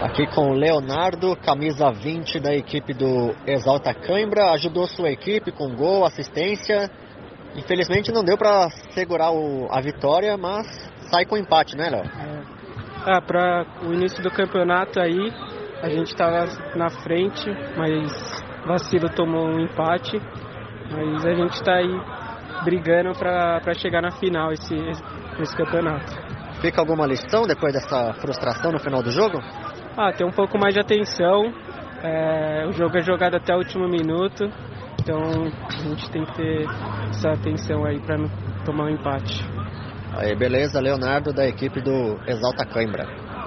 Aqui com o Leonardo, camisa 20 da equipe do Exalta Cãibra, ajudou sua equipe com gol, assistência. Infelizmente não deu para segurar o, a vitória, mas sai com empate, né, Léo? É. Ah, para o início do campeonato aí, a gente estava na frente, mas vacilo tomou um empate. Mas a gente está aí brigando para chegar na final esse, esse campeonato. Fica alguma lição depois dessa frustração no final do jogo? Ah, ter um pouco mais de atenção. É, o jogo é jogado até o último minuto, então a gente tem que ter essa atenção aí para não tomar um empate. Aí, beleza, Leonardo da equipe do Exalta Coimbra.